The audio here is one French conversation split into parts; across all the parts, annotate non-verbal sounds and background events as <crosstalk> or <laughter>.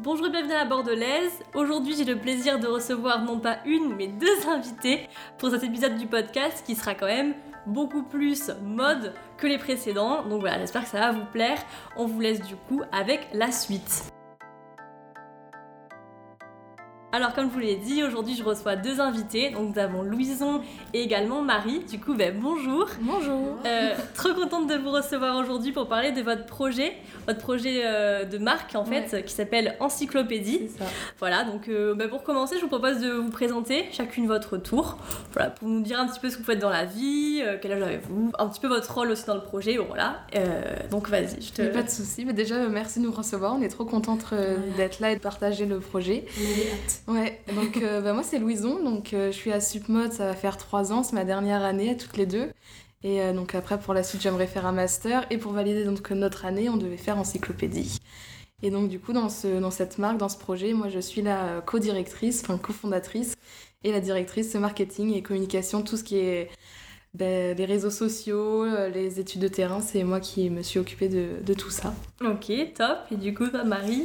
Bonjour et bienvenue à la Bordelaise. Aujourd'hui, j'ai le plaisir de recevoir non pas une, mais deux invités pour cet épisode du podcast qui sera quand même beaucoup plus mode que les précédents. Donc voilà, j'espère que ça va vous plaire. On vous laisse du coup avec la suite. Alors comme je vous l'ai dit, aujourd'hui je reçois deux invités. Donc nous avons Louison et également Marie. Du coup, ben, bonjour. Bonjour. Euh, trop contente de vous recevoir aujourd'hui pour parler de votre projet, votre projet euh, de marque en fait, Ouais. qui s'appelle Encyclopédie. C'est ça. Voilà, donc euh, bah, pour commencer, je vous propose de vous présenter chacune votre tour. Voilà, pour nous dire un petit peu ce que vous faites dans la vie, euh, quel âge avez-vous, un petit peu votre rôle aussi dans le projet. Bon, voilà, donc vas-y, je te. Pas de soucis. Mais déjà, merci de nous recevoir. On est trop contente d'être là et de partager le projet. Hâte. Ouais, donc euh, bah, moi c'est Louison, donc euh, je suis à Supmod, ça va faire trois ans, c'est ma dernière année à toutes les deux. Et euh, donc après pour la suite j'aimerais faire un master et pour valider donc notre année on devait faire encyclopédie. Et donc du coup dans, ce, dans cette marque, dans ce projet, moi je suis la co-directrice, enfin cofondatrice et la directrice marketing et communication, tout ce qui est ben, les réseaux sociaux, euh, les études de terrain, c'est moi qui me suis occupée de, de tout ça. Ok, top. Et du coup, Marie.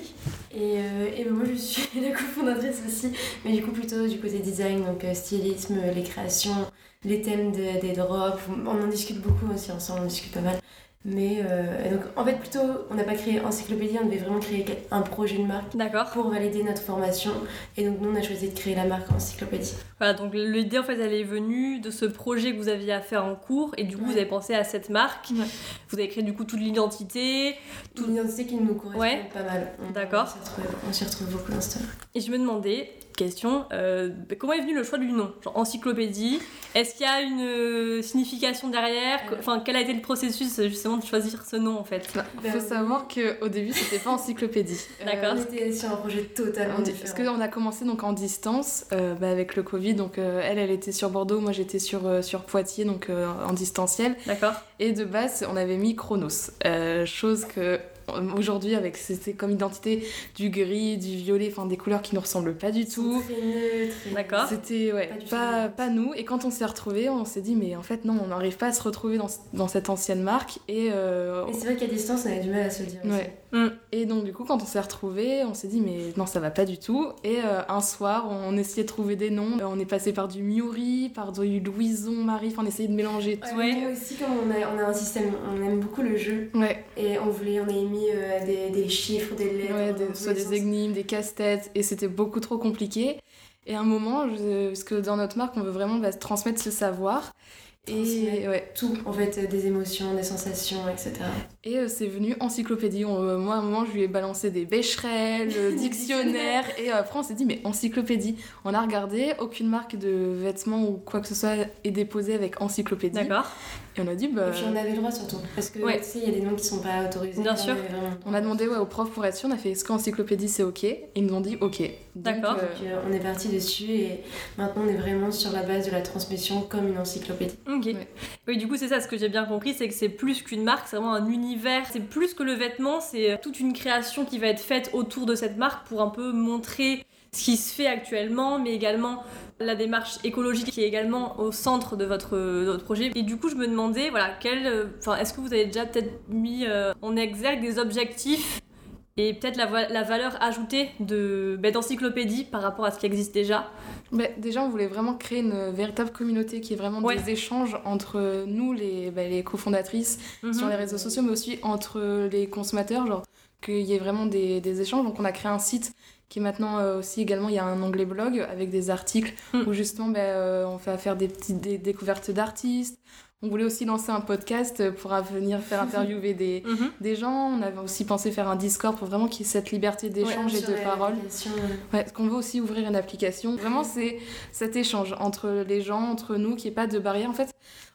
Et, euh, et ben moi je suis <laughs> la cofondatrice aussi, mais du coup plutôt du côté design, donc euh, stylisme, les créations, les thèmes de- des drops. On en discute beaucoup aussi ensemble, on en discute pas mal. Mais euh, donc en fait plutôt on n'a pas créé encyclopédie, on devait vraiment créer un projet de marque pour valider notre formation. Et donc nous on a choisi de créer la marque encyclopédie. Voilà, donc l'idée en fait, elle est venue de ce projet que vous aviez à faire en cours, et du coup, vous avez pensé à cette marque. Ouais. Vous avez créé du coup toute l'identité. Toute une identité qui nous correspond Ouais. pas mal. D'accord. On s'y retrouve, beaucoup dans cette Et je me demandais, question, euh, comment est venu le choix du nom Genre encyclopédie Est-ce qu'il y a une euh, signification derrière Euh. Enfin, quel a été le processus justement de choisir ce nom en fait Il faut savoir qu'au début c'était pas encyclopédie. <laughs> D'accord. On était sur un projet totalement différent. Parce qu'on a commencé donc en distance euh, bah, avec le Covid. Donc euh, elle, elle était sur Bordeaux, moi j'étais sur, euh, sur Poitiers, donc euh, en distanciel. D'accord Et de base, on avait mis Chronos. Euh, chose que euh, aujourd'hui, avec c'était comme identité du gris, du violet, enfin des couleurs qui nous ressemblent pas du tout. Très neutres. et- D'accord. C'était ouais, Pas nous. pas nous. Et quand on s'est retrouvés, on s'est dit, mais en fait, non, on n'arrive pas à se retrouver dans, dans cette ancienne marque. Et, euh, Mais c'est vrai qu'à distance, on avait du mal à se le dire. aussi. Ouais. Mm. Et donc du coup quand on s'est retrouvés, on s'est dit mais non ça va pas du tout. Et euh, un soir on essayait de trouver des noms. Euh, on est passé par du Miuri, par du Louison, Marie, enfin on essayait de mélanger tout. Ouais. Aussi, comme on a, on a un système, on aime beaucoup le jeu. Ouais, Et on voulait, on a mis euh, des, des chiffres, des lettres. ouais, des- soit des sens. énigmes, des casse-têtes, et c'était beaucoup trop compliqué. Et à un moment, je- parce que dans notre marque on veut vraiment bah, transmettre ce savoir. Et ouais, Tout, en fait, euh, des émotions, des sensations, etc. Et euh, c'est venu encyclopédie. On- euh, moi, à un moment, je lui ai balancé des bécherelles, <laughs> dictionnaires. et après, on s'est dit, mais encyclopédie. On a regardé, aucune marque de vêtements ou quoi que ce soit est déposée avec encyclopédie. D'accord. Et on a dit, bah. Et puis on avait le droit surtout. Parce que Ouais. tu sais, il y a des noms qui sont pas autorisés. Bien sûr. On a demandé ouais, aux profs pour être sûr, on a fait est-ce qu'encyclopédie c'est ok? Et ils nous ont dit ok. D'accord. euh, euh, on est parti dessus et maintenant on est vraiment sur la base de la transmission comme une encyclopédie. Ok. Ouais. Oui, du coup, c'est ça, ce que j'ai bien compris, c'est que c'est plus qu'une marque, c'est vraiment un univers. C'est plus que le vêtement, c'est toute une création qui va être faite autour de cette marque pour un peu montrer ce qui se fait actuellement, mais également la démarche écologique qui est également au centre de votre, de votre projet. Et du coup, je me demandais, voilà, quel, euh, enfin, est-ce que vous avez déjà peut-être mis euh, en exergue des objectifs et peut-être la, va- la valeur ajoutée de bah, d'encyclopédie par rapport à ce qui existe déjà bah, déjà, on voulait vraiment créer une véritable communauté qui est vraiment Ouais. des échanges entre nous, les, bah, les cofondatrices, sur Mhm. les réseaux sociaux, mais aussi entre les consommateurs, genre qu'il y ait vraiment des, des échanges. Donc on a créé un site qui est maintenant euh, aussi également, il y a un onglet blog avec des articles Mm. où justement bah, euh, on fait faire des petites dé- découvertes d'artistes. On voulait aussi lancer un podcast pour venir faire interviewer des, <laughs> Mhm. des gens. On avait aussi pensé faire un Discord pour vraiment qu'il y ait cette liberté d'échange et de parole. Ouais, parce qu'on veut aussi ouvrir une application. Vraiment, c'est cet échange entre les gens, entre nous, qu'il n'y ait pas de barrière. En fait,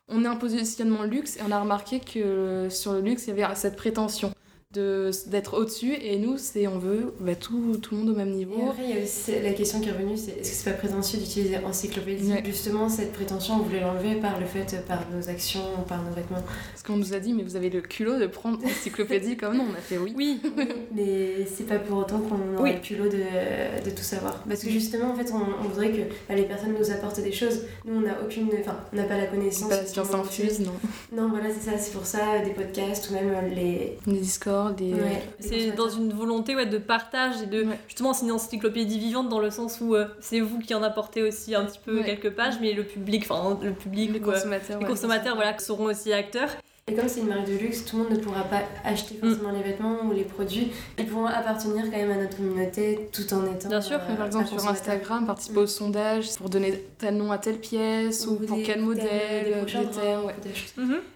on est un positionnement luxe et on a remarqué que sur le luxe, il y avait cette prétention d'être au-dessus et nous c'est on veut bah, tout, tout le monde au même Et niveau après, il y a aussi la question qui est revenue, c'est est-ce que c'est pas prétentieux d'utiliser encyclopédie? Ouais. Justement, cette prétention, on voulait l'enlever par le fait, par nos actions, par nos vêtements. parce qu'on nous a dit mais vous avez le culot de prendre encyclopédie comme nous on a fait oui Oui, <laughs> Mais c'est pas pour autant qu'on Oui. le culot de, de tout savoir. Parce que justement, en fait, on, on voudrait que bah, les personnes nous apportent des choses. Nous, on n'a aucune. Enfin, on n'a pas la connaissance. pas la science infuse non. Non, voilà, c'est ça. C'est pour ça, des podcasts ou même les, les Discord Ouais. C'est dans une volonté ouais, de partage et de Ouais. justement c'est une encyclopédie vivante dans le sens où euh, c'est vous qui en apportez aussi un petit peu quelques pages, mais le public, enfin le public, les euh, consommateurs. les consommateurs, voilà, seront aussi acteurs. Et comme c'est une marque de luxe, tout le monde ne pourra pas acheter Mm. forcément les vêtements ou les produits. Ils pourront appartenir quand même à notre communauté tout en étant. Bien sûr, euh, par exemple, sur. Instagram, participer au sondage pour donner tel nom à telle pièce ou, Ou pour des- quel modèle, ouais.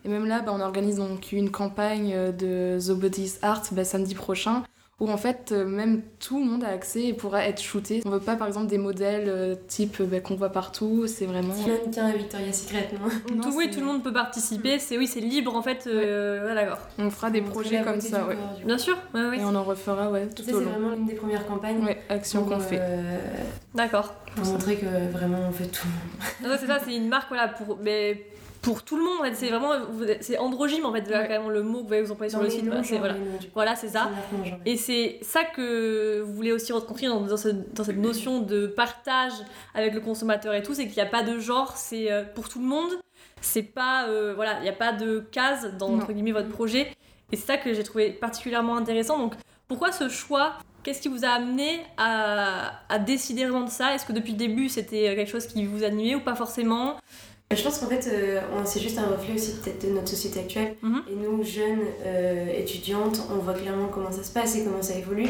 Et même là, bah, on organise donc une campagne euh, de The Body's Art bah, samedi prochain où en fait euh, même tout le monde a accès et pourra être shooté. On veut pas par exemple des modèles euh, type euh, bah, qu'on voit partout, c'est vraiment... Mannequin à Victoria's Secret, non Non, tout, oui, c'est- tout le monde peut participer, c'est oui, c'est libre en fait. euh, ouais, d'accord. On fera des projets comme ça, ouais. corps. Bien sûr, ouais, ouais. Et on en refera ouais, tout c'est vraiment l'une des premières campagnes. Ouais, action qu'on fait. D'accord. pour montrer que vraiment on fait tout. Non, c'est ça, c'est une marque voilà pour mais pour tout le monde en fait, c'est vraiment vous- c'est androgyme en fait, Ouais. carrément le mot que vous employez sur Dans le site, noms, voilà, voilà. c'est ça. Et c'est ça que vous voulez aussi reconstruire dans, dans, ce- dans cette notion de partage avec le consommateur et tout, c'est qu'il n'y a pas de genre, c'est euh, pour tout le monde. C'est pas euh, voilà, il n'y a pas de case dans entre guillemets votre projet. Et c'est ça que j'ai trouvé particulièrement intéressant. Donc pourquoi ce choix? Qu'est-ce qui vous a amené à, à décider vraiment de ça? Est-ce que depuis le début c'était quelque chose qui vous animait ou pas forcément? Je pense qu'en fait, euh, c'est juste un reflet aussi peut-être de notre société actuelle. Mhm. Et nous, jeunes euh, étudiantes, on voit clairement comment ça se passe et comment ça évolue.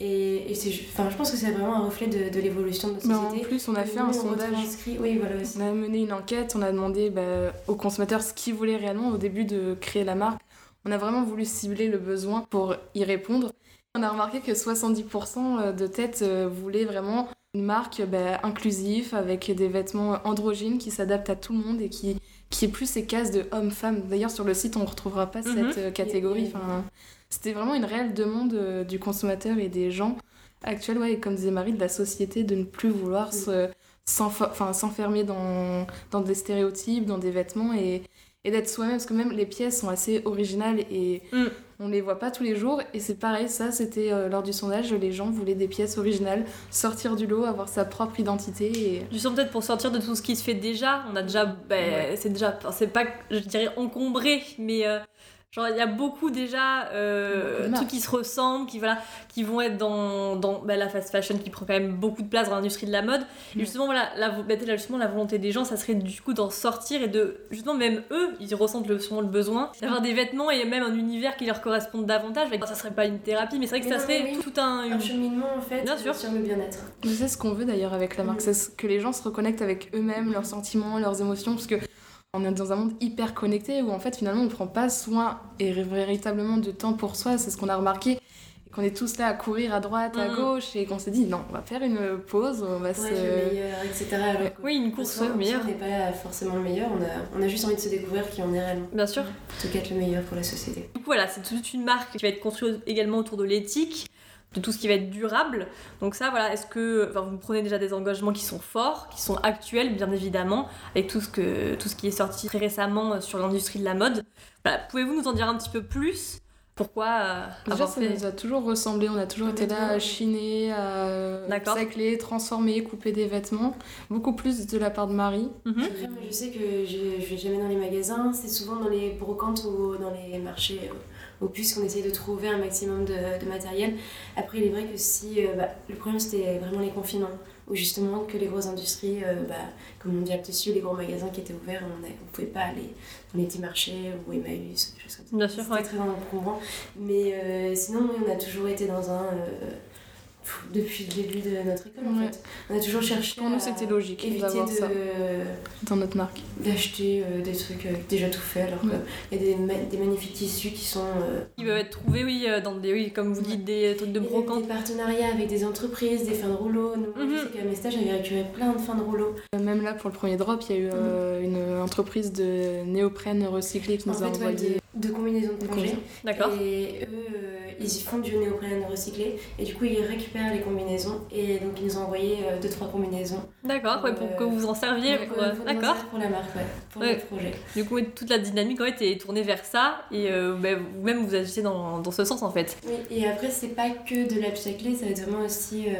Et, et enfin, je pense que c'est vraiment un reflet de, de l'évolution de notre Mais en société. plus, on a fait Nous, un on sondage. retranscrit- Oui, voilà aussi. On a mené une enquête, on a demandé bah, aux consommateurs ce qu'ils voulaient réellement au début de créer la marque. On a vraiment voulu cibler le besoin pour y répondre. On a remarqué que 70% de têtes euh, voulaient vraiment une marque bah, inclusive avec des vêtements androgynes qui s'adaptent à tout le monde et qui, qui est plus ces cases de homme-femme. D'ailleurs, sur le site, on ne retrouvera pas Mhm. cette euh, catégorie. Enfin, C'était vraiment une réelle demande euh, du consommateur et des gens actuels, ouais, et comme disait Marie, de la société de ne plus vouloir s'enfermer dans, dans des stéréotypes, dans des vêtements et, et d'être soi-même. Parce que même les pièces sont assez originales et Mm. On les voit pas tous les jours. Et c'est pareil, ça c'était euh, lors du sondage, les gens voulaient des pièces originales, sortir du lot, avoir sa propre identité. Et... Justement, peut-être pour sortir de tout ce qui se fait déjà, on a déjà, ben, Ouais. c'est déjà, c'est pas, je dirais encombré, mais euh, genre il y a beaucoup déjà euh, Beaucoup de trucs qui se ressemblent, qui voilà, qui vont être dans, dans ben, la fast fashion qui prend quand même beaucoup de place dans l'industrie de la mode. Et Ouais. justement, voilà, la, ben, là, justement, la volonté des gens, ça serait du coup d'en sortir et de, justement, même eux, ils ressentent le, sûrement le besoin d'avoir des vêtements et même un univers qui leur correspondent davantage. Ben, ça serait pas une thérapie, mais c'est vrai que Mais ça non, serait oui. tout un. Un une- cheminement en fait Bien sûr. sur le bien-être. C'est ce qu'on veut d'ailleurs avec la marque, Mm. c'est ce- que les gens se reconnectent avec eux-mêmes, leurs sentiments, leurs émotions, parce que on est dans un monde hyper connecté où en fait finalement on ne prend pas soin et véritablement de temps pour soi, c'est ce qu'on a remarqué. Et qu'on est tous là à courir à droite, à Mhm. gauche, et qu'on s'est dit non, on va faire une pause, on va Ouais, se. le meilleur, etc. Alors Oui, une en course au en soi, meilleur, On n'est pas forcément le meilleur, on a, on a juste envie de se découvrir qui on est réellement. bien sûr. Plutôt qu'être le meilleur pour la société. Du coup, voilà, c'est toute une marque qui va être construite également autour de l'éthique, de tout ce qui va être durable. Donc ça, voilà, est-ce que enfin, vous prenez déjà des engagements qui sont forts, qui sont actuels, bien évidemment, avec tout ce, que, tout ce qui est sorti très récemment euh, sur l'industrie de la mode. Voilà, Pouvez-vous nous en dire un petit peu plus? Pourquoi euh, Déjà, avoir ça fait... nous a toujours ressemblé, on a toujours été là à chiner, à sacler, transformer, couper des vêtements. Beaucoup plus de la part de Marie. Mhm. Moi, je sais que je, je vais jamais dans les magasins, c'est souvent dans les brocantes ou dans les marchés euh, aux puces qu'on essaye de trouver un maximum de, de matériel. Après, il est vrai que si. euh, bah, le problème, c'était vraiment les confinements, où justement, que les grosses industries, euh, bah, comme Mondial Tissu, les gros magasins qui étaient ouverts, on ne pouvait pas aller dans les petits marchés ou Emmaüs, des choses comme ça. Bien sûr, ouais. très encombrant. Mais euh, sinon, on a toujours été dans un. Depuis le début de notre école, en fait. On a toujours cherché. Pour nous, à c'était logique éviter d'avoir de, ça dans notre marque. d'acheter euh, des trucs euh, déjà tout faits alors Ouais. qu'il y a des, ma- des magnifiques tissus qui sont euh, Qui peuvent être trouvés, oui, euh, dans des, oui, comme vous dites, des trucs de brocante. des partenariats avec des entreprises, des fins de rouleau. Nous, moi, Mhm. Je sais qu'à mes stages, j'avais récupéré plein de fins de rouleau. Même là, pour le premier drop, il y a eu euh, une entreprise de néoprène recyclé qui En nous a fait, ouais, envoyé. de, de combinaisons de plongée. D'accord. Et eux, euh, ils y font du néoprène recyclé. Et du coup, ils récupèrent les combinaisons. Et donc, ils nous ont envoyé 2-3 combinaisons. D'accord, ouais, pour Euh, que vous en serviez. ouais, pour, Pour- euh, pour D'accord. Pour la marque, ouais. Pour Ouais. le projet. Du coup, toute la dynamique en fait, est tournée vers ça et euh, ben, vous-même vous agissez dans, dans ce sens en fait. Oui, et après, c'est pas que de l'upcyclé, ça va être vraiment aussi euh,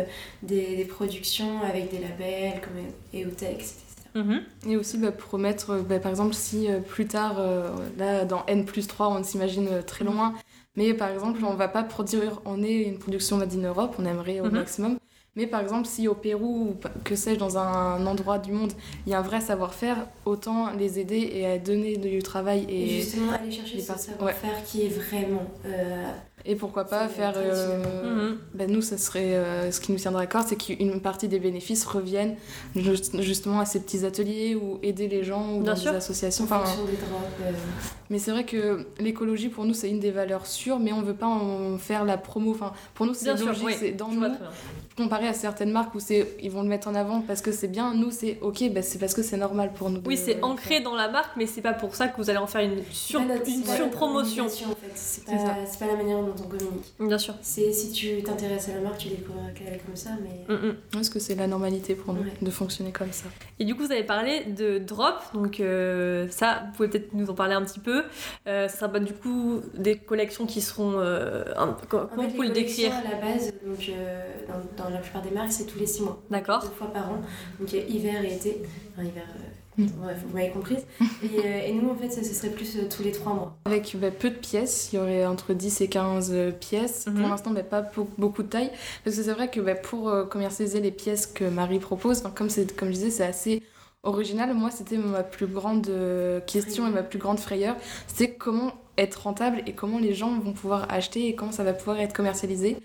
des, des productions avec des labels comme EOTEX, etc. Mhm. Et aussi bah, pour mettre, euh, bah, par exemple, si euh, plus tard, euh, là, dans N plus 3, on s'imagine euh, très loin, Mais par exemple, on va pas produire, on est une production made in Europe, on aimerait au Mhm. maximum. Mais par exemple, si au Pérou ou que sais-je, dans un endroit du monde, il y a un vrai savoir-faire, autant les aider et à donner du travail Et, et, justement, aller chercher ce savoir-faire qui est vraiment. euh, et pourquoi pas faire. euh, Mhm. ben nous, ça serait euh, ce qui nous tiendra à cœur, c'est qu'une partie des bénéfices reviennent juste- justement à ces petits ateliers ou aider les gens ou Bien dans sûr. des associations. en Enfin, des euh, mais c'est vrai que l'écologie pour nous c'est une des valeurs sûres, mais on veut pas en faire la promo. Enfin, pour nous c'est logique, oui. c'est dans Je nous. Comparé à certaines marques où c'est ils vont le mettre en avant parce que c'est bien. Nous c'est ok, ben c'est parce que c'est normal pour nous. Oui, c'est ancré dans la marque, mais c'est pas pour ça que vous allez en faire une, sur, notre- une surpromotion. en fait. C'est pas, c'est pas la manière dont on communique. Bien sûr. C'est si tu t'intéresses à la marque, tu découvres qu'elle est comme ça, mais. Mm, mm. Parce que c'est la normalité pour nous Ouais. de fonctionner comme ça. Et du coup, vous avez parlé de drop, donc euh, ça, vous pouvez peut-être nous en parler un petit peu. Euh, ça sera pas du coup des collections qui seront. euh, un- comment En comment fait, vous pouvez le les collections, décrire à la base, donc, euh, dans, dans la plupart des marques, c'est tous les 6 mois. D'accord. Deux fois par an. Donc euh, hiver et été. Enfin, hiver. euh, Mm. Bref, vous m'avez comprise. <laughs> Et, euh, et nous, en fait, ce serait plus euh, tous les 3 mois. Avec bah, peu de pièces, il y aurait entre 10 et 15 euh, pièces. Mhm. Pour l'instant, bah, pas beau- beaucoup de taille. Parce que c'est vrai que bah, pour euh, commercialiser les pièces que Marie propose, comme, comme je disais, c'est assez original. Moi, c'était ma plus grande question et ma plus grande frayeur. C'est comment être rentable et comment les gens vont pouvoir acheter et comment ça va pouvoir être commercialisé.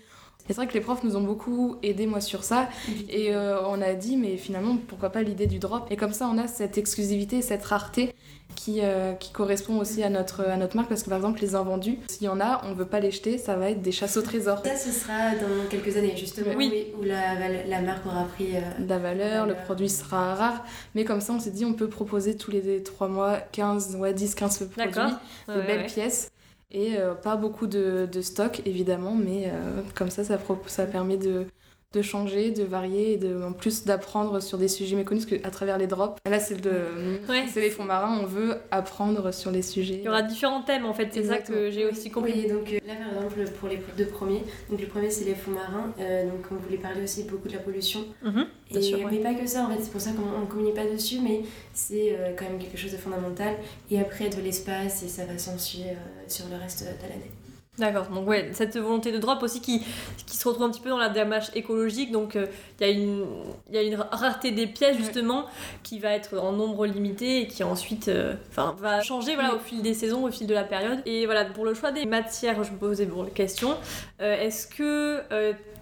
Et c'est vrai que les profs nous ont beaucoup aidé moi sur ça et euh, on a dit mais finalement pourquoi pas l'idée du drop? Et comme ça on a cette exclusivité, cette rareté qui, euh, qui correspond aussi à notre, à notre marque parce que par exemple les invendus, s'il y en a, on veut pas les jeter, ça va être des chasses au trésor. Ça, ce sera dans quelques années, justement, Oui. où, la, la marque aura pris. euh, de la valeur, le produit sera rare, mais comme ça on s'est dit on peut proposer tous les 3 mois 15, ouais, 10, 15 produits, de Ouais, belles ouais. pièces et euh, pas beaucoup de, stock évidemment, mais euh, comme ça ça, ça permet de, de changer, de varier et de, en plus d'apprendre sur des sujets méconnus parce qu'à travers les drops, là c'est Ouais. c'est les fonds marins, on veut apprendre sur les sujets. Il y aura différents thèmes en fait, c'est ça que j'ai aussi compris. Oui, donc euh, là par exemple pour les deux premiers, donc le premier c'est les fonds marins, euh, donc on voulait parler aussi beaucoup de la pollution. Mhm, Et, sûr, ouais. Mais pas que ça en fait, c'est pour ça qu'on ne communique pas dessus, mais c'est euh, quand même quelque chose de fondamental. Et après de l'espace et ça va s'ensuivre euh, sur le reste de l'année. D'accord, donc ouais, cette volonté de drop aussi qui, qui se retrouve un petit peu dans la démarche écologique, donc euh, il y, a une- y a une rareté des pièces justement qui va être en nombre limité et qui ensuite euh, va changer voilà, au fil des saisons, au fil de la période. Et voilà, pour le choix des matières, je me posais bon, la question, euh, est-ce que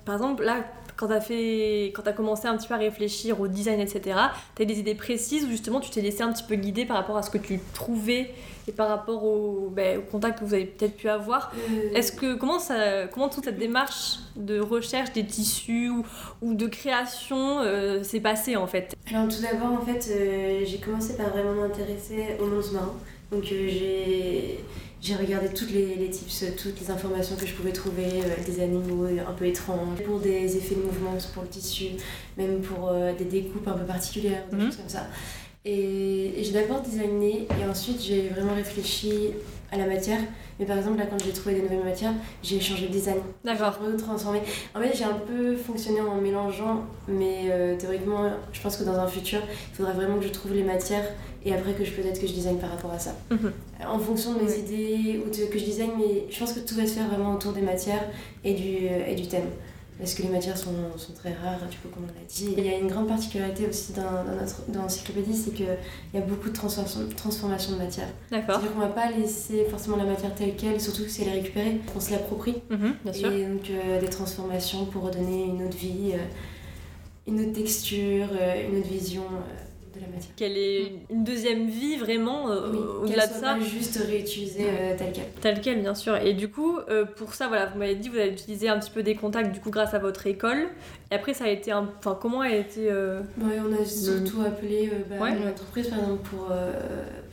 par exemple là, quand t'as fait, quand t'as commencé un petit peu à réfléchir au design, etc., t'as des idées précises ou justement tu t'es laissé un petit peu guider par rapport à ce que tu trouvais et par rapport au, ben, au contact que vous avez peut-être pu avoir? Euh, est-ce que comment ça comment toute cette démarche de recherche des tissus ou, ou de création euh, s'est passée en fait? Alors tout d'abord, en fait, euh, j'ai commencé par vraiment m'intéresser au monde marin. Donc euh, j'ai j'ai regardé toutes les, les tips, toutes les informations que je pouvais trouver, euh, des animaux un peu étranges, pour des effets de mouvement pour le tissu, même pour euh, des découpes un peu particulières, des Mhm. choses comme ça. Et, et j'ai d'abord designé et ensuite j'ai vraiment réfléchi à la matière. Mais par exemple, là, quand j'ai trouvé des nouvelles matières, j'ai changé le design. d'accord retransformer. En fait, j'ai un peu fonctionné en mélangeant, mais euh, théoriquement, je pense que dans un futur, il faudra vraiment que je trouve les matières et après que je peut-être que je design par rapport à ça. Mhm. En fonction de mes idées ou de, que je design, mais je pense que tout va se faire vraiment autour des matières et du, euh, et du thème. Parce que les matières sont, sont très rares, du coup, comme on l'a dit. Il y a une grande particularité aussi dans, dans notre dans l'encyclopédie, c'est qu'il y a beaucoup de transformation, transformation de matière. d'accord C'est-à-dire qu'on va pas laisser forcément la matière telle qu'elle, surtout si elle est récupérée, on se l'approprie. Mhm, bien sûr Et donc euh, des transformations pour redonner une autre vie, euh, une autre texture, euh, une autre vision de la matière. qu'elle ait une deuxième vie vraiment euh, Oui, au-delà de ça pas juste réutilisée euh, telle qu'elle. telle quelle bien sûr et du coup euh, pour ça voilà vous m'avez dit vous avez utilisé un petit peu des contacts du coup grâce à votre école et après ça a été un enfin comment a été euh, Ouais, on a surtout appelé euh, bah, Ouais. mon entreprise, par exemple, pour, euh,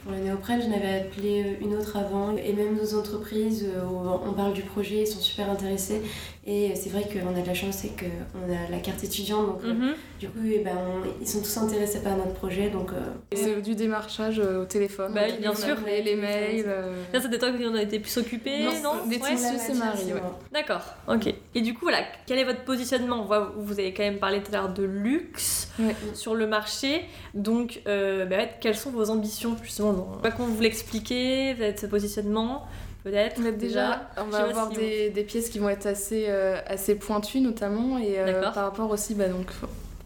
pour les néoprènes, j'en avais appelé euh, une autre avant. Et même nos entreprises, euh, on parle du projet, ils sont super intéressés. Et c'est vrai qu'on a de la chance, c'est qu'on a la carte étudiante. Donc, euh, mhm. du coup, eh ben, on- ils sont tous intéressés par notre projet. Donc, euh, C'est du démarchage euh, au téléphone. Bah bien sûr. appelait les mails. euh, là c'était toi qui en a été plus occupé non, Non, des tissus, c'est matière, Marie, c'est ouais. moi. D'accord, ok. Et du coup, voilà, quel est votre positionnement? On voit- Vous avez quand même parlé tout à l'heure de luxe Ouais. sur le marché. Donc, euh, bah, quelles sont vos ambitions justement? Dans... Comment vous l'expliquez, peut-être ce positionnement peut-être Mais déjà, on va avoir si des, des pièces qui vont être assez, euh, assez pointues notamment et euh, D'accord. par rapport aussi bah, donc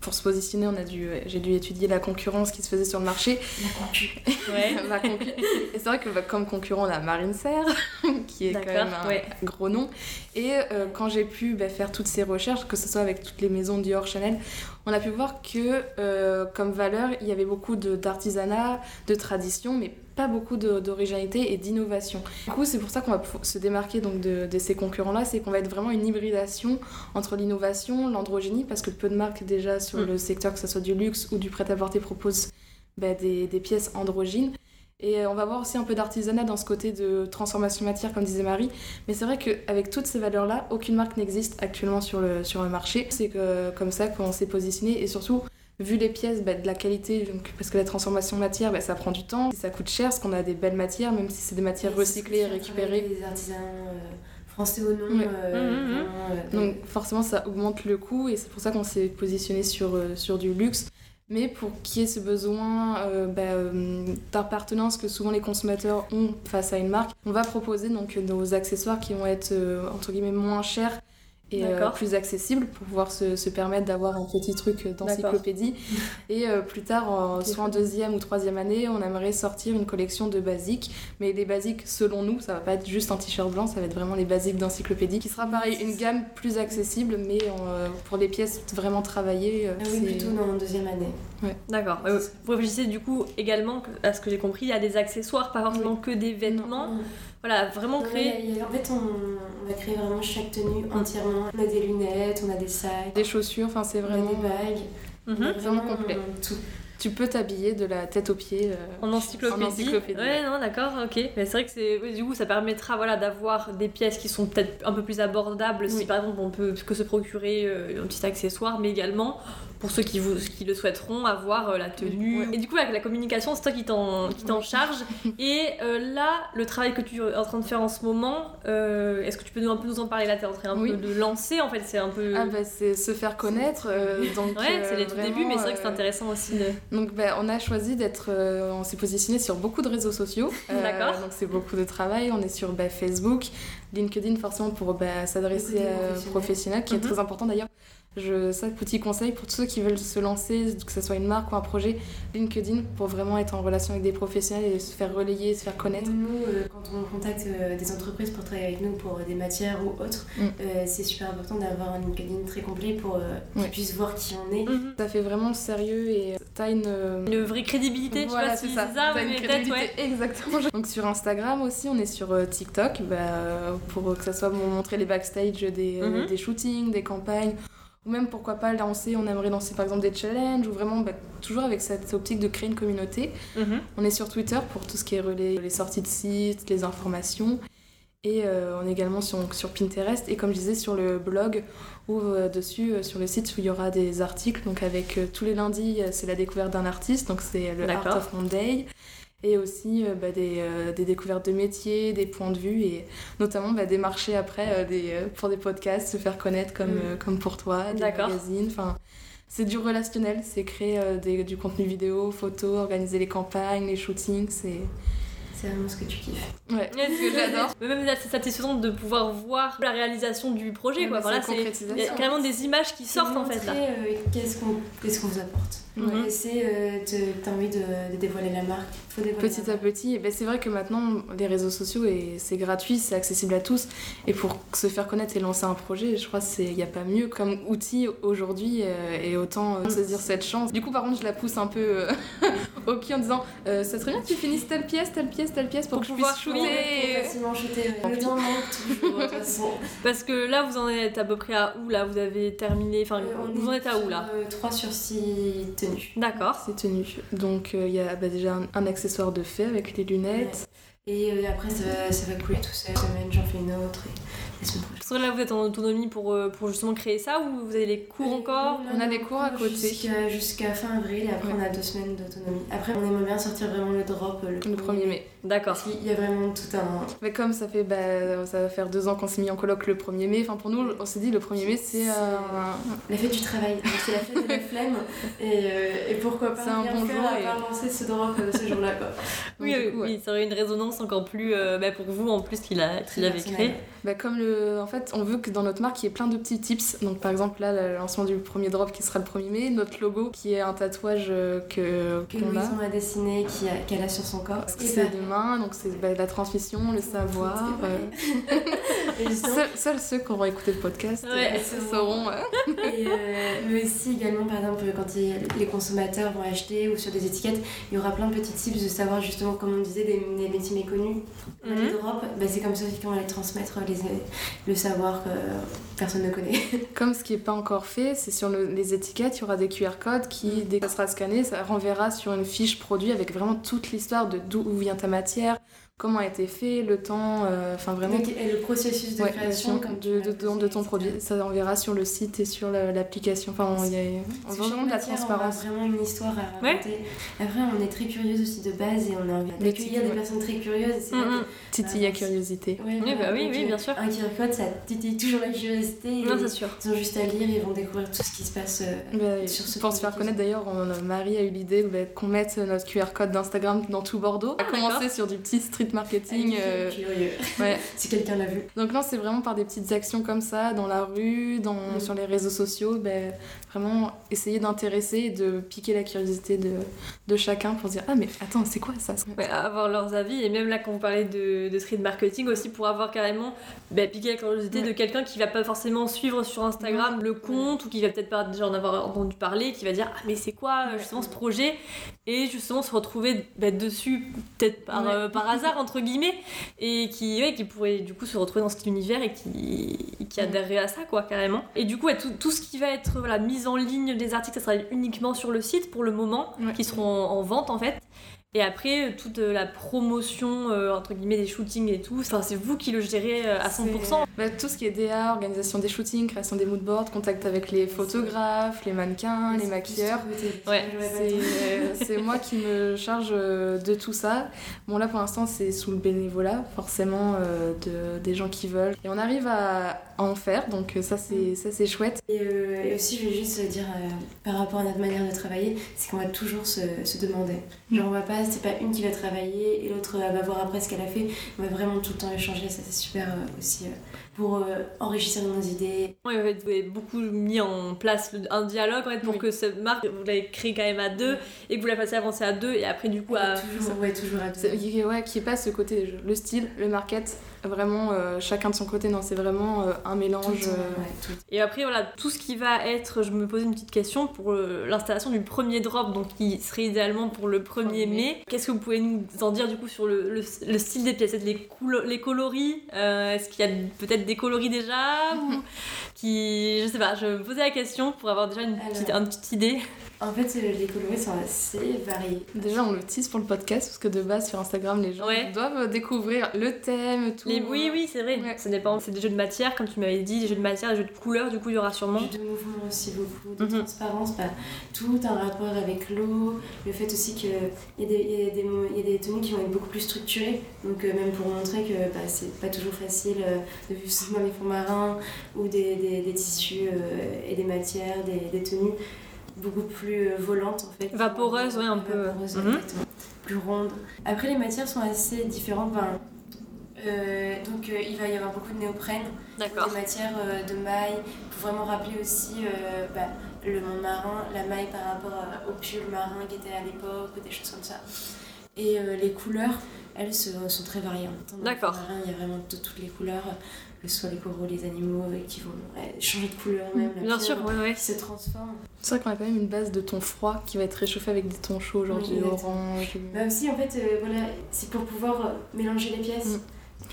pour se positionner on a dû j'ai dû étudier la concurrence qui se faisait sur le marché La concu. Ouais. <laughs> La concu- et c'est vrai que bah, comme concurrent on a Marine Serre <laughs> qui est quand même un ouais. gros nom et euh, quand j'ai pu bah, faire toutes ces recherches que ce soit avec toutes les maisons Dior Chanel on a pu voir que euh, comme valeur il y avait beaucoup de- d'artisanat de tradition mais pas beaucoup d'originalité et d'innovation du coup, c'est pour ça qu'on va se démarquer donc de, de ces concurrents-là, c'est qu'on va être vraiment une hybridation entre l'innovation, l'androgynie, parce que peu de marques déjà sur Mm. le secteur, que ce soit du luxe ou du prêt-à-porter, proposent bah, des, des pièces androgynes. Et euh, on va voir aussi un peu d'artisanat dans ce côté de transformation matière, comme disait Marie. Mais c'est vrai qu'avec toutes ces valeurs-là, aucune marque n'existe actuellement sur le, sur le marché. C'est comme ça qu'on s'est positionné et surtout vu les pièces, bah, de la qualité, donc, parce que la transformation matière, bah, ça prend du temps, ça coûte cher, parce qu'on a des belles matières, même si c'est des matières recyclées, récupérées. Des artisans euh, français ou non. Ouais. euh, Mhm, mhm. vraiment, euh, Donc forcément, ça augmente le coût, et c'est pour ça qu'on s'est positionné sur, euh, sur du luxe. Mais pour qu'il y ait ce besoin euh, bah, d'appartenance que souvent les consommateurs ont face à une marque, on va proposer donc nos accessoires qui vont être euh, entre guillemets moins chers et euh, plus accessibles pour pouvoir se, se permettre d'avoir un petit truc d'encyclopédie. <laughs> Et euh, plus tard, en- soit en deuxième ou troisième année, on aimerait sortir une collection de basiques. Mais les basiques, selon nous, ça va pas être juste un t-shirt blanc, ça va être vraiment les basiques d'encyclopédie, qui sera pareil, une gamme plus accessible, mais euh, pour les pièces vraiment travaillées. euh, Ah oui, plutôt dans la deuxième année. D'accord. Ouais. Vous réfléchissez du coup également, à ce que j'ai compris, à des accessoires, pas forcément que des vêtements. Non. Voilà, vraiment créer. en fait, on, on va créer vraiment chaque tenue entièrement. On a des lunettes, on a des sacs, Des chaussures, enfin c'est on a vraiment. des bagues. Mhm. Vraiment complet. Tout. Tu peux t'habiller de la tête aux pieds. euh, En encyclopédie. En encyclopédie, Ouais, non, d'accord, ok. Mais c'est vrai que c'est, oui, du coup, ça permettra, voilà, d'avoir des pièces qui sont peut-être un peu plus abordables. Si par exemple on peut que se procurer euh, un petit accessoire, mais également pour ceux qui, vous, qui le souhaiteront avoir euh, la tenue. Ouais. Et du coup, avec la communication, c'est toi qui t'en, qui t'en charge. Et euh, là, le travail que tu es en train de faire en ce moment, euh, est-ce que tu peux nous, un peu nous en parler? Là T'es en train un Oui. peu de lancer, en fait, c'est un peu. Ah bah c'est se faire connaître. euh, donc, <laughs> ouais, c'est les tout vraiment, débuts, mais c'est vrai que c'est intéressant aussi de. Donc bah, on a choisi d'être, on s'est positionné sur beaucoup de réseaux sociaux. <laughs> D'accord. Donc c'est beaucoup de travail. On est sur bah, Facebook, LinkedIn forcément pour bah, s'adresser professionnel. professionnels, qui Mhm. est très important d'ailleurs. Je, ça, petit conseil pour tous ceux qui veulent se lancer, que ce soit une marque ou un projet, LinkedIn pour vraiment être en relation avec des professionnels et se faire relayer, se faire connaître. Nous, euh, quand on contacte euh, des entreprises pour travailler avec nous pour euh, des matières ou autres, Mm. euh, c'est super important d'avoir un LinkedIn très complet pour euh, qu'ils Ouais. puissent voir qui on est. Mhm. Ça fait vraiment sérieux et t'as une, euh, Une vraie crédibilité, je sais Voilà, pas si c'est ça. ça, T'as une mais peut-être, ouais. Exactement. <laughs> Donc sur Instagram aussi, on est sur euh, TikTok bah, pour que ça soit pour montrer les backstage des, euh, Mhm. des shootings, des campagnes. Ou même pourquoi pas lancer, on aimerait lancer par exemple des challenges ou vraiment bah, toujours avec cette optique de créer une communauté. Mhm. On est sur Twitter pour tout ce qui est relais, les sorties de sites, les informations. Et euh, on est également sur, sur Pinterest et comme je disais sur le blog où euh, dessus euh, sur le site où il y aura des articles donc avec tous les lundis c'est la découverte d'un artiste donc c'est le Art of Monday et aussi euh, bah, des, euh, des découvertes de métiers, des points de vue et notamment bah, des marchés après euh, des, pour des podcasts, se faire connaître comme, Mm. euh, comme pour toi, des magazines, enfin c'est du relationnel, c'est créer des- du contenu vidéo, photo, organiser les campagnes, les shootings, c'est C'est vraiment ce que tu kiffes. ouais, <laughs> ce que j'adore. Mais même c'est satisfaisant de pouvoir voir la réalisation du projet. Ouais, quoi. Voilà, c'est c'est concrétisation. il y a carrément des images qui sortent en fait là. Qu'est-ce qu'on qu'est-ce qu'on vous apporte. Mhm. Et c'est, euh, t'as envie de, de dévoiler la marque. Faut dévoiler Petit la à petit, et ben c'est vrai que maintenant les réseaux sociaux et c'est gratuit, c'est accessible à tous. Et pour se faire connaître et lancer un projet, je crois qu'il n'y a pas mieux comme outil aujourd'hui euh, et autant euh, saisir cette chance. Du coup, par contre, je la pousse un peu euh, <laughs> au pied en disant euh, ça serait bien que tu finisses telle pièce, telle pièce, telle pièce pour, Pour que je pouvoir puisse shooter. facilement ouais. Le temps manque toujours, de toute <laughs> façon. Parce que là, vous en êtes à peu près à où là? Vous avez terminé. Enfin, Euh, vous en êtes à où là? 3 sur 6 D'accord. C'est tenu. Donc euh, il y a bah, déjà un, un accessoire de fait avec les lunettes. Et euh, après, ça va, ça va couler tout seul. Semaine, j'en fais une autre. Et que là, vous êtes en autonomie pour, euh, pour justement créer ça ou vous avez les cours encore On a des cours à côté. Jusqu'à fin avril et après Ouais. on a deux semaines d'autonomie. Après on aimerait bien sortir vraiment le drop le, Le 1er mai. D'accord. Qu'il y a vraiment tout un. Mais comme ça fait, bah, ça va faire deux ans qu'on s'est mis en colloque le 1er mai, enfin pour nous, on s'est dit le 1er mai c'est un- La fête du travail, donc c'est la fête de la <laughs> flemme. Et, euh, et pourquoi pas C'est un bon jour et- part lancer ce drop euh, ce jour-là quoi. <laughs> Oui, Donc, oui, coup, ouais. oui, ça aurait une résonance encore plus euh, bah, pour vous en plus qu'il a, qu'il avait créé. Bah, comme le, en fait, on veut que dans notre marque, il y ait plein de petits tips. Donc, par exemple, là, le lancement du premier drop qui sera le 1er mai, notre logo qui est un tatouage euh, que Que qu'on a. Louison a dessiné, qui a- qu'elle a sur son corps. Parce que c'est bah, donc c'est bah, la transmission, le savoir. Ouais. euh. <laughs> Seuls, ceux qui auront écouté le podcast Ouais. euh, sauront. euh. Et, euh, mais aussi également, par exemple, quand il- les consommateurs vont acheter ou sur des étiquettes, il y aura plein de petits tips de savoir justement, comme on disait, des, des métiers méconnus. Mhm. Les drops, bah, c'est comme ça qu'on va les transmettre les, le savoir que personne ne connaît. <laughs> Comme ce qui n'est pas encore fait, c'est sur le- les étiquettes, il y aura des QR codes qui, dès que ça sera scanné, ça renverra sur une fiche produit avec vraiment toute l'histoire de d'où vient ta matière, matière, comment a été fait, le temps, euh, enfin vraiment. Donc, et le processus de Ouais, création comme de, de, de, ton produit. Ça enverra sur le site et sur la- l'application. Enfin, il y a on veut vraiment de la transparence. vraiment une histoire à Ouais. raconter. Après, on est très curieuse aussi de base et on a envie d'accueillir des ouais. personnes très curieuses. Mhm. vrai Titille à Ah, curiosité. ouais, Oui, bah oui, donc, oui, euh, bien sûr. Un QR code, ça titille toujours la curiosité. Non, c'est sûr. ils ont juste à lire et ils vont découvrir tout ce qui se passe. euh, Bah, Sur ce pour se faire connaître d'ailleurs, on- Marie a eu l'idée bah, qu'on mette notre QR code d'Instagram dans tout Bordeaux. On a Ah, commencé sur du petit street marketing. euh, Curieux, <laughs> ouais. <laughs> si quelqu'un l'a vu. Donc non, c'est vraiment par des petites actions comme ça, dans la rue, dans, Mm. sur les réseaux sociaux, ben, vraiment essayer d'intéresser et de piquer la curiosité de, de chacun pour dire Ah mais attends, c'est quoi ça? Ouais, avoir leurs avis et même là quand vous parlez de, de street marketing aussi pour avoir carrément bah, piqué la curiosité Ouais. de quelqu'un qui va pas forcément suivre sur Instagram le compte ou qui va peut-être pas déjà en avoir entendu parler qui va dire ah mais c'est quoi justement ce projet? Et justement se retrouver bah, dessus peut-être par, Ouais. euh, par hasard entre guillemets et qui, ouais, qui pourrait du coup se retrouver dans cet univers et qui, qui adhérerait à ça quoi carrément. Et du coup ouais, tout, tout ce qui va être voilà, mise en ligne des articles ça sera uniquement sur le site pour le moment Ouais. qui seront en, en vente en fait et après, euh, toute euh, la promotion, euh, entre guillemets, des shootings et tout, c'est vous qui le gérez euh, à 100%. C'est- bah, tout ce qui est DA, organisation des shootings, création des moodboards, contact avec les photographes, les mannequins, les maquilleurs. Ouais, C'est euh, moi qui me charge de tout ça. Bon là pour l'instant c'est sous le bénévolat forcément euh, de, des gens qui veulent. Et on arrive à, à en faire donc euh, ça c'est ça c'est chouette. Et, euh, et aussi, je vais juste dire euh, par rapport à notre manière de travailler, c'est qu'on va toujours se, se demander. Genre, on va pas, c'est pas une qui va travailler et l'autre va voir après ce qu'elle a fait. On va vraiment tout le temps échanger, ça c'est super euh, aussi pour euh, enrichir nos idées. Ouais, vous avez beaucoup mis en place un dialogue en fait, pour Oui. que cette marque, vous l'avez créée quand même à deux et que vous la fassiez avancer à deux et après, du coup, à. toujours, ouais, toujours à deux. Qui- Ouais, qui est pas ce côté le style, le market, vraiment euh, chacun de son côté. Non c'est vraiment euh, un Tout mélange. euh, ouais, tout temps. Et après, voilà, tout ce qui va être, je me posais une petite question pour euh, l'installation du premier drop, donc qui serait idéalement pour le 1er Premier mai. Qu'est-ce que vous pouvez nous en dire du coup sur le, le, le style des pièces, les, les coloris euh, Est-ce qu'il y a peut-être des coloris déjà ou <laughs> qui, je sais pas, je me posais la question pour avoir déjà une petite, Alors. une petite idée. En fait, euh, les coloris sont assez variés. Déjà on le tease pour le podcast parce que de base sur Instagram les gens Ouais. doivent découvrir le thème, tout. Les, oui, oui, c'est vrai. Ouais. Ça dépend. C'est des jeux de matière, comme tu m'avais dit, des jeux de matière, des jeux de couleurs, du coup, il y aura sûrement. Jeux de mouvement aussi beaucoup, de Mhm. transparence, bah, tout un rapport avec l'eau, le fait aussi qu'il y, a des- il y, a des mo- il y a des tenues qui vont être beaucoup plus structurées, donc euh, même pour montrer que bah, c'est pas toujours facile euh, de vivre dans les fonds marins ou des, des, des tissus euh, et des matières, des, des tenues beaucoup plus euh, volantes en fait. Vaporeuses, ouais, un peu. Mhm. exactement. Plus rondes. Après les matières sont assez différentes, ben, euh, donc euh, il va y avoir beaucoup de néoprène D'accord. des matières euh, de maille pour vraiment rappeler aussi bah, le monde marin, la maille par rapport à- au pull marin qui était à l'époque ou des choses comme ça. Et les couleurs, elles se- sont très variantes. D'accord. il y a vraiment de toutes les couleurs, que ce soit les coraux, les animaux euh, qui vont ouais, changer de couleur même. la Bien sûr, ouais, ouais. Qui se transforme. C'est vrai qu'on a quand même une base de ton froid qui va être réchauffé avec des tons chauds, genre Oui, du orange. du- Bah aussi, en fait, euh, voilà, c'est pour pouvoir euh, mélanger les pièces. Mm.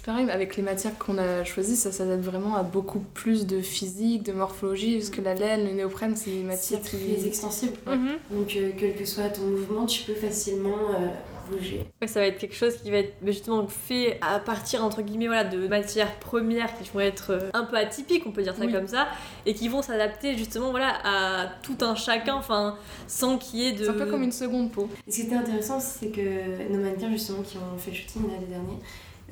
Pareil, avec les matières qu'on a choisies, ça s'adapte vraiment à beaucoup plus de physique, de morphologie, parce que la laine, le néoprène, c'est des matières très qui. extensible. Mhm. Donc, euh, quel que soit ton mouvement, tu peux facilement euh, bouger. Ouais, ça va être quelque chose qui va être bah, justement fait à partir entre guillemets voilà, de matières premières qui vont être euh, un peu atypiques, on peut dire ça Oui. comme ça, et qui vont s'adapter justement voilà, à tout un chacun, enfin sans qu'il y ait de. C'est un peu comme une seconde peau. Et ce qui était intéressant, c'est que nos mannequins, justement, qui ont fait le shooting l'année dernière,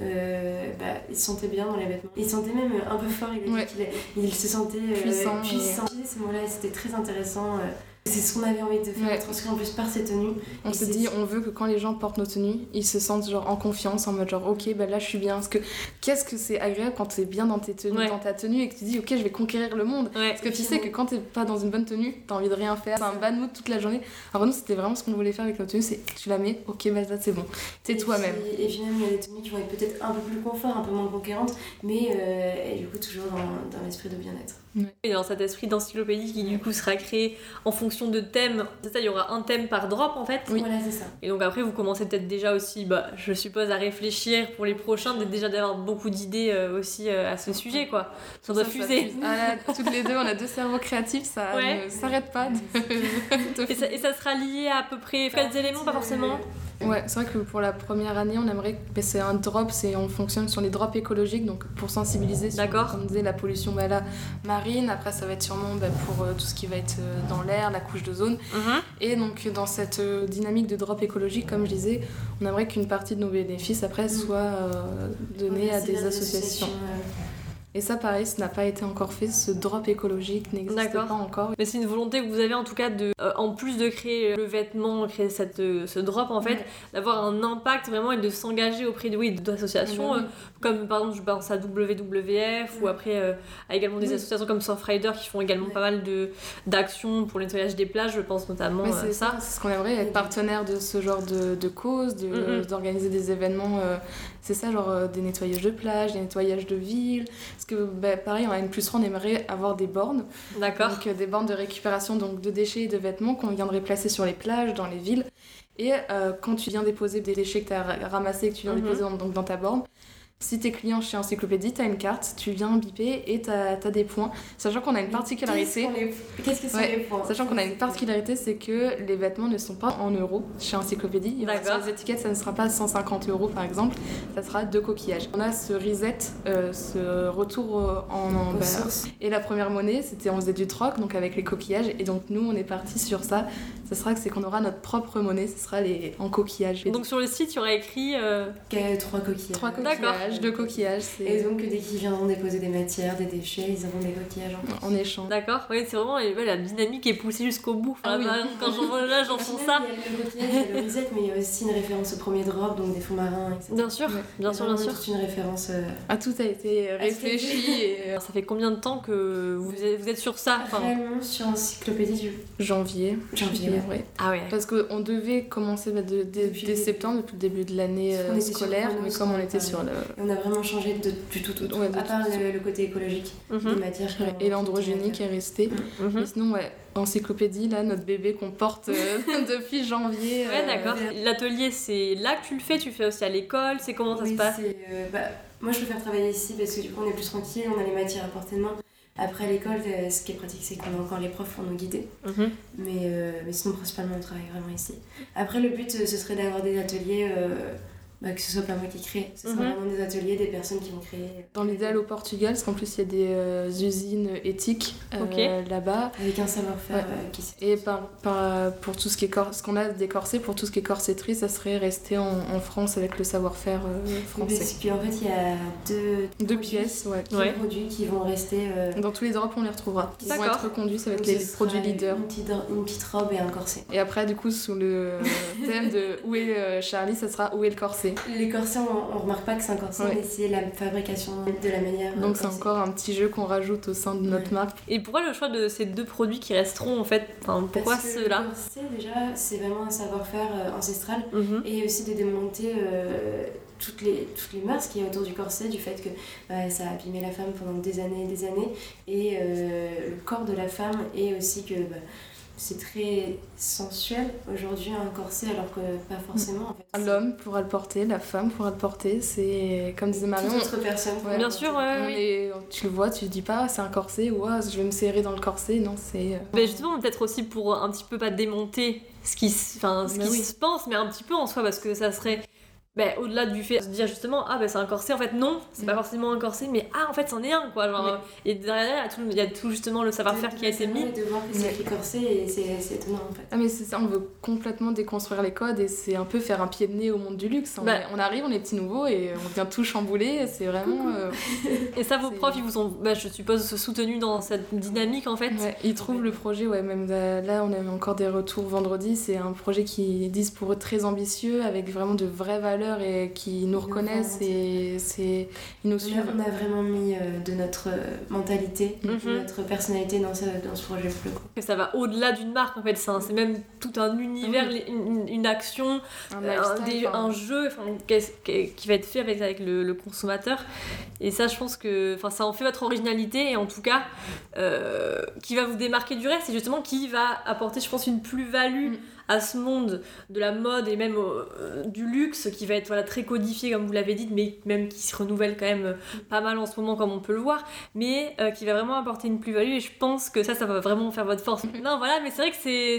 euh, bah, ils se sentaient bien dans les vêtements. Ils se sentaient même un peu fort, il a Ouais. dit il se sentait euh, Puissant, puissant. Utilisé ce et c'était très intéressant. euh, c'est ce qu'on avait envie de faire, Ouais. transcrire en plus par ces tenues. On c'est- dit, on veut que quand les gens portent nos tenues, ils se sentent genre en confiance, en mode genre, ok, bah là je suis bien. Parce que qu'est-ce que c'est agréable quand t'es bien dans, tes tenues, Ouais. dans ta tenue et que tu dis, ok, je vais conquérir le monde. Ouais. Parce que tu sais que quand t'es pas dans une bonne tenue, t'as envie de rien faire, c'est un bad mood toute la journée. Alors nous, c'était vraiment ce qu'on voulait faire avec nos tenues, c'est tu la mets, ok, bah là c'est bon. T'es Et toi-même. puis- Et puis même, il y a des tenues qui vont être peut-être un peu plus confort, un peu moins conquérantes, mais euh, et du coup, toujours dans, dans l'esprit de bien-être. Et dans cet esprit d'encyclopédie qui du coup sera créé en fonction de thèmes. C'est ça, il y aura un thème par drop en fait. Oui. Voilà, c'est ça. Et donc après, vous commencez peut-être déjà aussi, bah, je suppose, à réfléchir pour les prochains, d'être déjà d'avoir beaucoup d'idées euh, aussi euh, à ce sujet, quoi. Ça doit Ça, ça fuser. fuse. Ah là, toutes les deux, on a deux cerveaux créatifs, ça Ouais. ne s'arrête pas. de- <laughs> Et ça, et ça sera lié à à peu près quatre éléments, pas forcément Ouais, c'est vrai que pour la première année, on aimerait. ben, c'est un drop, c'est on fonctionne sur les drops écologiques, donc pour sensibiliser sur, D'accord. comme disait, la pollution bah, là, marine. Après, ça va être sûrement bah, pour euh, tout ce qui va être euh, dans l'air, la couche d'ozone. Mhm. Et donc, dans cette euh, dynamique de drop écologique, comme je disais, on aimerait qu'une partie de nos bénéfices après soit euh, donnée à des associations. Euh, Et ça, pareil, ça n'a pas été encore fait. Ce drop écologique n'existe pas encore. Mais c'est une volonté que vous avez en tout cas de, euh, en plus de créer le vêtement, créer cette, euh, ce drop en fait, Ouais. d'avoir un impact vraiment et de s'engager auprès de oui, d'associations Ouais, euh, comme par exemple je pense à WWF ou après euh, à également des associations comme Surfrider qui font également pas mal de d'actions pour le nettoyage des plages, je pense notamment euh, c'est ça. c'est ce qu'on aimerait, être partenaire de ce genre de, de cause, de- Mhm. d'organiser des événements. C'est ça, genre euh, des nettoyages de plages, des nettoyages de villes. Parce que, bah, pareil, en N plus 3, on aimerait avoir des bornes. D'accord. Donc, euh, des bornes de récupération donc, de déchets et de vêtements qu'on viendrait placer sur les plages, dans les villes. Et euh, quand tu viens déposer des déchets que tu as ramassés et que tu viens Mhm. déposer dans, donc, dans ta borne, si t'es client chez Encyclopédie, t'as une carte, tu viens biper et t'as as des points. Sachant qu'on a une particularité. Qu'est-ce que sont Ouais, les points Sachant qu'on a une particularité, c'est que les vêtements ne sont pas en euros chez Encyclopédie. Sur les étiquettes, ça ne sera pas 150 euros par exemple, ça sera deux coquillages. On a ce reset, euh, ce retour euh, en, en bah. Et la première monnaie, c'était on faisait du troc, donc avec les coquillages. Et donc nous, on est parti sur ça. Ça sera que c'est qu'on aura notre propre monnaie, ce sera les en coquillages. Et Donc sur le site, il y aura écrit euh, Trois coquillages. trois D'accord. Coquillages, deux coquillages, Et donc, dès qu'ils viendront déposer des matières, des déchets, ils auront des coquillages en échange. d'accord. Oui, c'est vraiment ouais, la dynamique est poussée jusqu'au bout. Enfin, Ah oui. bah, Quand j'en vois là, j'en sens ça. Il y a le coquillage, il y a le reset, mais il y a aussi une référence au premier drop, donc des fonds marins, etc. Bien sûr, Ouais. bien sûr, bien sûr. C'est une référence. euh, Ah, tout a été réfléchi et euh, <laughs> Ça fait combien de temps que vous êtes, vous êtes sur ça enfin, Réellement sur Encyclopédie du janvier. janvier. ouais. ouais. Ah ouais. Parce qu'on devait commencer bah, de, dès- septembre, depuis le début de l'année euh, était sur scolaire, mais comme on était sur le. On a vraiment changé de, du tout, tout, tout. Ouais, de à part tout. le, le côté écologique des Mhm, matières. Ouais, Et l'androgynie qui est resté. mhm. Mais sinon, ouais, encyclopédie, là, notre bébé qu'on porte euh, <laughs> <laughs> depuis janvier. Ouais, euh, d'accord. L'atelier, c'est là que tu le fais, tu le fais aussi à l'école, c'est comment ça Oui, se passe? euh, bah, moi, je préfère travailler ici parce que du coup, on est plus tranquille, on a les matières à portée de main. Après, à l'école, ce qui est pratique, c'est qu'on a encore les profs pour nous guider. Mhm. Mais, euh, mais sinon, principalement, on travaille vraiment ici. Après, le but, ce serait d'avoir des ateliers, euh, bah, que ce soit pas moi qui crée. Ce sera Mhm. vraiment des ateliers, des personnes qui vont créer. Dans l'idéal au Portugal, parce qu'en plus, il y a des euh, usines éthiques euh, là-bas. Avec un savoir-faire Ouais. euh, qui s'est. Et par, par- pour tout ce qui est cor- ce qu'on a des corsets, pour tout ce qui est corsetterie, ça serait rester en, en France avec le savoir-faire euh, Parce français. qu'en fait, il y a deux, Deux produits pièces, ouais. qui Ouais. produits qui vont rester. euh, Dans tous les drops, on les retrouvera. Ils vont D'accord. être reconduits, ça va être donc les produits leaders. Une petite, une petite robe et un corset. Et après, du coup, sous le <laughs> thème de où est euh, Charlie, ça sera où est le corset. Les corsets, on, on remarque pas que c'est un corset, Ouais. mais c'est la fabrication de la manière. euh, Donc c'est corset. encore un petit jeu qu'on rajoute au sein de notre Ouais. marque. Et pourquoi le choix de ces deux produits qui resteront en fait enfin, Pourquoi ceux-là Le corset, déjà, c'est vraiment un savoir-faire euh, ancestral. Mhm. Et aussi de démonter euh, toutes, les, toutes les mœurs qu'il y a autour du corset, du fait que bah, ça a abîmé la femme pendant des années et des années, et euh, le corps de la femme, et aussi que bah, c'est très sensuel aujourd'hui un corset alors que pas forcément en fait. L'homme pourra le porter, la femme pourra le porter, c'est comme disait Marion. Toute autre personne. Ouais, Bien sûr, ouais, oui. est- tu le vois, tu te dis pas c'est un corset ou ah, je vais me serrer dans le corset, non c'est. euh, Mais justement, peut-être aussi pour un petit peu pas démonter ce qui, enfin, ce Bah qui oui. se pense, mais un petit peu en soi, parce que ça serait. Ben, au-delà du fait de se dire justement ah ben c'est un corset en fait non c'est pas Mm. forcément un corset mais ah en fait c'en est un quoi genre, et derrière il y a tout, il y a tout justement le savoir-faire qui a été mis de voir que c'est écrit corset et c'est c'est étonnant en fait. Ah mais c'est ça, on veut complètement déconstruire les codes et c'est un peu faire un pied de nez au monde du luxe. On, Bah. on arrive, on est petits nouveaux et on vient tout chambouler, c'est vraiment... euh, <laughs> et ça vos profs ils vous ont ben, je suppose soutenus dans cette dynamique en fait ouais, ils trouvent le projet, ouais, même là, là, on a encore des retours vendredi, c'est un projet qui disent pour eux très ambitieux, avec vraiment de vraies valeurs et qui nous reconnaissent et c'est... Ils nous On a, suivent. on a vraiment mis euh, de notre euh, mentalité, de Mhm. notre personnalité dans ce, dans ce projet que ça va au-delà d'une marque en fait c'est même tout un univers une, une action Un un, lifestyle, des- enfin, un jeu enfin, qui qui va être fait avec, avec le, le consommateur. Et ça, je pense que enfin, ça en fait votre originalité et en tout cas, euh, qui va vous démarquer du reste, c'est justement qui va apporter, je pense, une plus-value Mm. À ce monde de la mode et même euh, du luxe qui va être voilà, très codifié, comme vous l'avez dit, mais même qui se renouvelle quand même euh, pas mal en ce moment, comme on peut le voir, mais euh, qui va vraiment apporter une plus-value et je pense que ça, ça va vraiment faire votre force. <laughs> non, voilà, mais c'est vrai que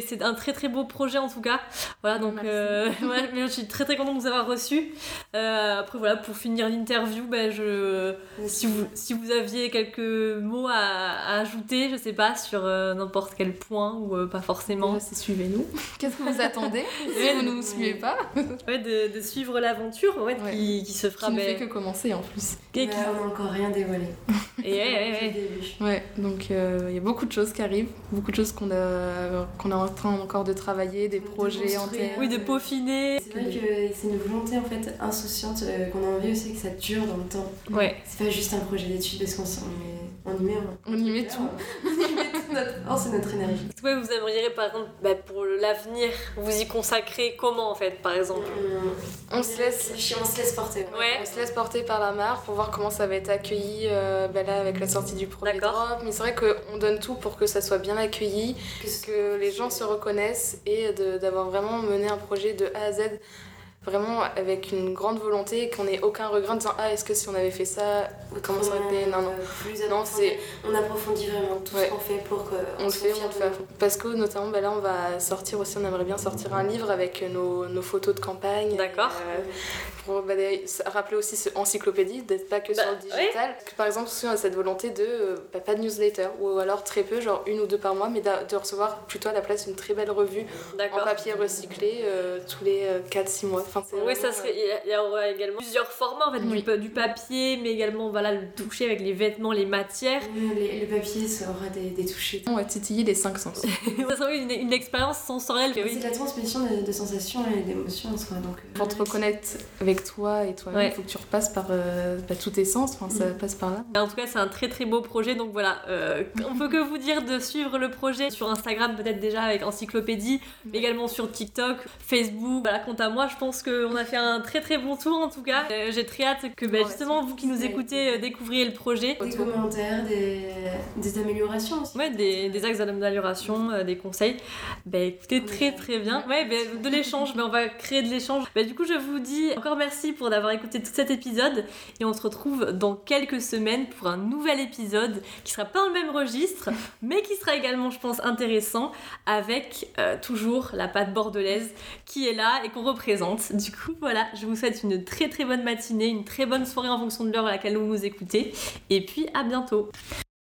c'est un très très beau projet en tout cas. Voilà, donc euh, <laughs> ouais, mais je suis très très contente de vous avoir reçu. Après, voilà, pour finir l'interview, ben, je, si, vous, si vous aviez quelques mots à, à ajouter, je sais pas, sur n'importe quel point ou pas forcément. suivez-nous. Qu'est-ce <laughs> que vous attendez <laughs> si vous ne nous suivez pas <laughs> Ouais, de, de suivre l'aventure ouais, Ouais. qui, qui se fera. Qui ne ben, fait que commencer en plus. et qui- on n'a encore rien dévoilé. <laughs> et ouais, ouais, Depuis ouais. le début. Ouais, donc euh, il y a beaucoup de choses qui arrivent, beaucoup de choses qu'on a, qu'on est en train encore de travailler, des De projets en tête. Oui, de peaufiner. C'est vrai que c'est une volonté en fait insouciante euh, qu'on a envie aussi que ça dure dans le temps. Ouais. C'est pas juste un projet d'étude parce qu'on on y met, on y met, On y met tout. Toute <laughs> notre force et notre énergie. Ouais, vous aimeriez, par exemple, bah, pour l'avenir, vous y consacrer comment en fait, par exemple? On se laisse on se laisse porter. Ouais. On se laisse porter par la marque pour voir comment ça va être accueilli euh, bah là, avec la sortie du premier D'accord. drop. Mais c'est vrai qu'on donne tout pour que ça soit bien accueilli, Que que les gens se reconnaissent et d'avoir vraiment mené un projet de A à Z vraiment avec une grande volonté et qu'on ait aucun regret en disant ah est-ce que si on avait fait ça comment ça aurait été? Non non euh, plus non c'est On approfondit vraiment tout Ouais. ce qu'on fait pour que on le fait, on le fait. à fond. Parce que notamment, bah là, on va sortir aussi, on aimerait bien sortir un livre avec nos, nos photos de campagne. D'accord. Euh, pour bah, rappeler aussi ce encyclopédie, d'être pas que Bah, sur le digital. Que, par exemple, aussi, on a cette volonté de euh, bah, pas de newsletter, ou alors très peu, genre une ou deux par mois, mais de recevoir plutôt à la place une très belle revue en papier recyclé euh, tous les 4-6 mois. Enfin, c'est Oui, ça serait. Il y a- il y aura également plusieurs formats en fait, du Oui. pa- du, papier, mais également voilà, le toucher avec les vêtements, les matières. Les- le papier, ça aura des, des touchés. On va titiller les cinq sens. <laughs> ça serait une, une expérience sensorielle. C'est Oui. la transmission de, de sensations et d'émotions en soi. Donc, euh, Pour te reconnaître avec toi et toi-même, il Ouais. faut que tu repasses par euh, bah, tous tes sens, enfin, ça Mm. passe par là. En tout cas, c'est un très très beau projet. Donc voilà, euh, on peut que vous dire de suivre le projet sur Instagram, peut-être déjà avec Encyclopédie, mais également sur TikTok, Facebook. Voilà, quant à moi, je pense qu'on a fait un très très bon tour en tout cas. Euh, J'ai très hâte que bah, justement vous qui nous écoutez euh, découvriez le projet. des commentaires, des, des améliorations aussi. Ouais, des, des axes d'amélioration, euh, des conseils. Bah écoutez, très très bien. Ouais, bah, de l'échange, bah, on va créer de l'échange. Bah, du coup, je vous dis encore merci pour d'avoir écouté tout cet épisode et on se retrouve dans quelques semaines pour un nouvel épisode qui sera pas dans le même registre, <laughs> mais qui sera également, je pense, intéressant avec euh, toujours la pâte bordelaise qui est là et qu'on représente. <laughs> Du coup, voilà, je vous souhaite une très très bonne matinée, une très bonne soirée en fonction de l'heure à laquelle vous nous écoutez et puis à bientôt.